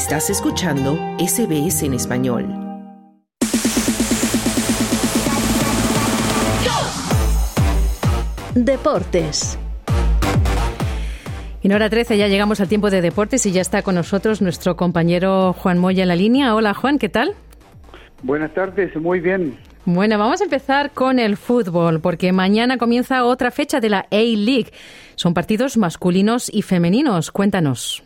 Estás escuchando SBS en español. Deportes. En hora 13 ya llegamos al tiempo de deportes y ya está con nosotros nuestro compañero Juan Moya en la línea. Hola Juan, ¿qué tal? Buenas tardes, muy bien. Bueno, vamos a empezar con el fútbol, porque mañana comienza otra fecha de la A-League. Son partidos masculinos y femeninos. Cuéntanos.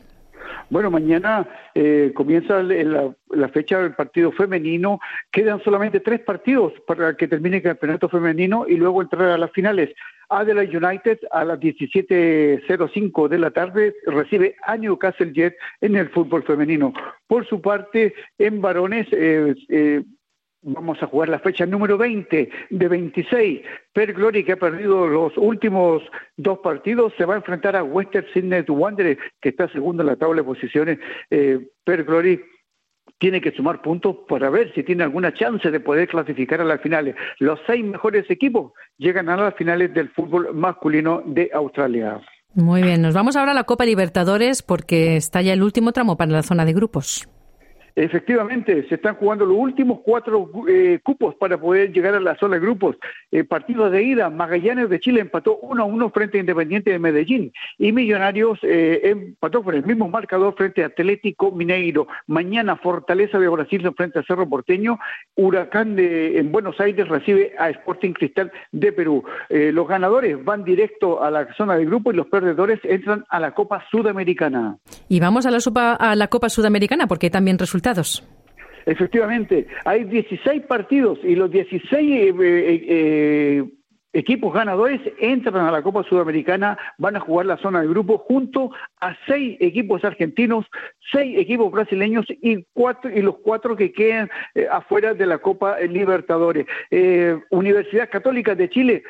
Bueno, mañana eh, comienza la, fecha del partido femenino. Quedan solamente tres partidos para que termine el campeonato femenino y luego entrar a las finales. Adelaide United a las 17.05 de la tarde recibe a Newcastle Jet en el fútbol femenino. Por su parte, en varones, eh, eh, vamos a jugar la fecha número 20 de 26. Per Glory, que ha perdido los últimos dos partidos, se va a enfrentar a Western Sydney Wanderers, que está segundo en la tabla de posiciones. Eh, per Glory tiene que sumar puntos para ver si tiene alguna chance de poder clasificar a las finales. Los seis mejores equipos llegan a las finales del fútbol masculino de Australia. Muy bien, nos vamos ahora a la Copa Libertadores porque está ya el último tramo para la zona de grupos. Efectivamente, se están jugando los últimos cuatro eh, cupos para poder llegar a la zona de grupos. Eh, partido de ida, Magallanes de Chile empató 1 a 1 frente a Independiente de Medellín y Millonarios eh, empató por el mismo marcador frente a Atlético Mineiro. Mañana Fortaleza de Brasil frente a Cerro Porteño, Huracán de, en Buenos Aires recibe a Sporting Cristal de Perú. los ganadores van directo a la zona de grupo y los perdedores entran a la Copa Sudamericana. Y vamos a la, a la Copa Sudamericana porque también resulta Efectivamente, hay 16 partidos y los 16 eh, eh, eh, equipos ganadores entran a la Copa Sudamericana, van a jugar la zona de grupo junto a seis equipos argentinos, seis equipos brasileños y cuatro y los cuatro que quedan afuera de la Copa Libertadores. Universidad Católica de Chile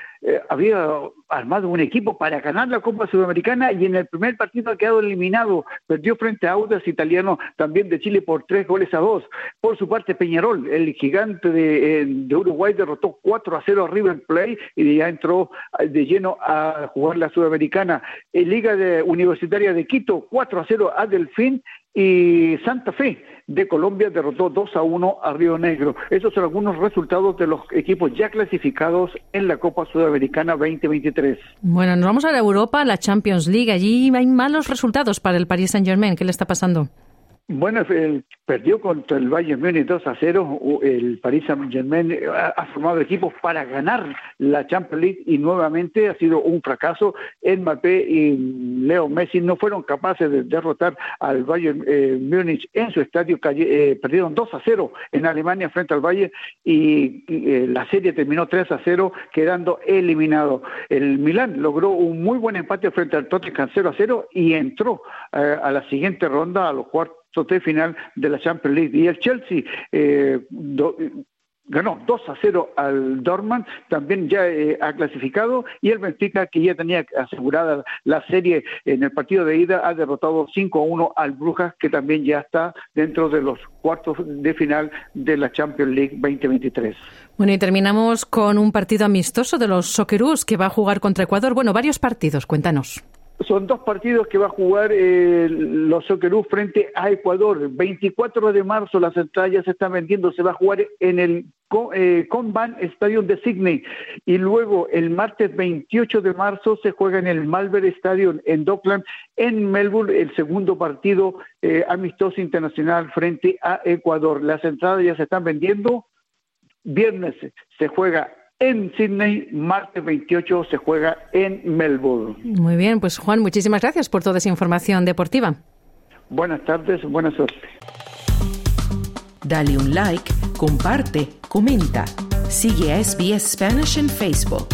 había armado un equipo para ganar la Copa Sudamericana y en el primer partido ha quedado eliminado. Perdió frente a Audas Italiano también de Chile por tres goles a dos. Por su parte, Peñarol, el gigante de, eh, Uruguay, derrotó 4 a 0 a River Plate y ya entró eh, de lleno a jugar la Sudamericana. En Liga de Universitaria de Quito, 4 a 0 a Delfín y Santa Fe de Colombia derrotó 2 a 1 a Río Negro. Esos son algunos resultados de los equipos ya clasificados en la Copa Sudamericana 2023. Bueno, nos vamos a la Europa, la Champions League. Allí hay malos resultados para el Paris Saint-Germain. ¿Qué le está pasando? Bueno, el, perdió contra el Bayern Múnich 2 a 0. El Paris Saint-Germain eh, ha, formado equipos para ganar la Champions League y nuevamente ha sido un fracaso. Mbappé y Leo Messi no fueron capaces de derrotar al Bayern eh, Múnich en su estadio. Eh, perdieron 2 a 0 en Alemania frente al Bayern y, la serie terminó 3 a 0, quedando eliminado. El Milán logró un muy buen empate frente al Tottenham 0 a 0 y entró a la siguiente ronda, a los cuartos sorteo final de la Champions League. Y el Chelsea eh, ganó 2 a 0 al Dortmund, también ya eh, ha clasificado, y el Benfica, que ya tenía asegurada la serie en el partido de ida, ha derrotado 5 a 1 al Brujas, que también ya está dentro de los cuartos de final de la Champions League 2023. Bueno, y terminamos con un partido amistoso de los Socceroos que va a jugar contra Ecuador. Bueno, varios partidos, cuéntanos. Son dos partidos que va a jugar eh, los Socceroos frente a Ecuador. 24 de marzo las entradas se están vendiendo, se va a jugar en el eh, Conban Stadium de Sydney y luego el martes 28 de marzo se juega en el Malvern Stadium en Dockland en Melbourne el segundo partido eh, amistoso internacional frente a Ecuador. Las entradas ya se están vendiendo. Viernes se juega en Sydney, martes 28 se juega en Melbourne. Muy bien, pues Juan, muchísimas gracias por toda esa información deportiva. Buenas tardes, buena suerte. Dale un like, comparte, comenta. Sigue a SBS Spanish en Facebook.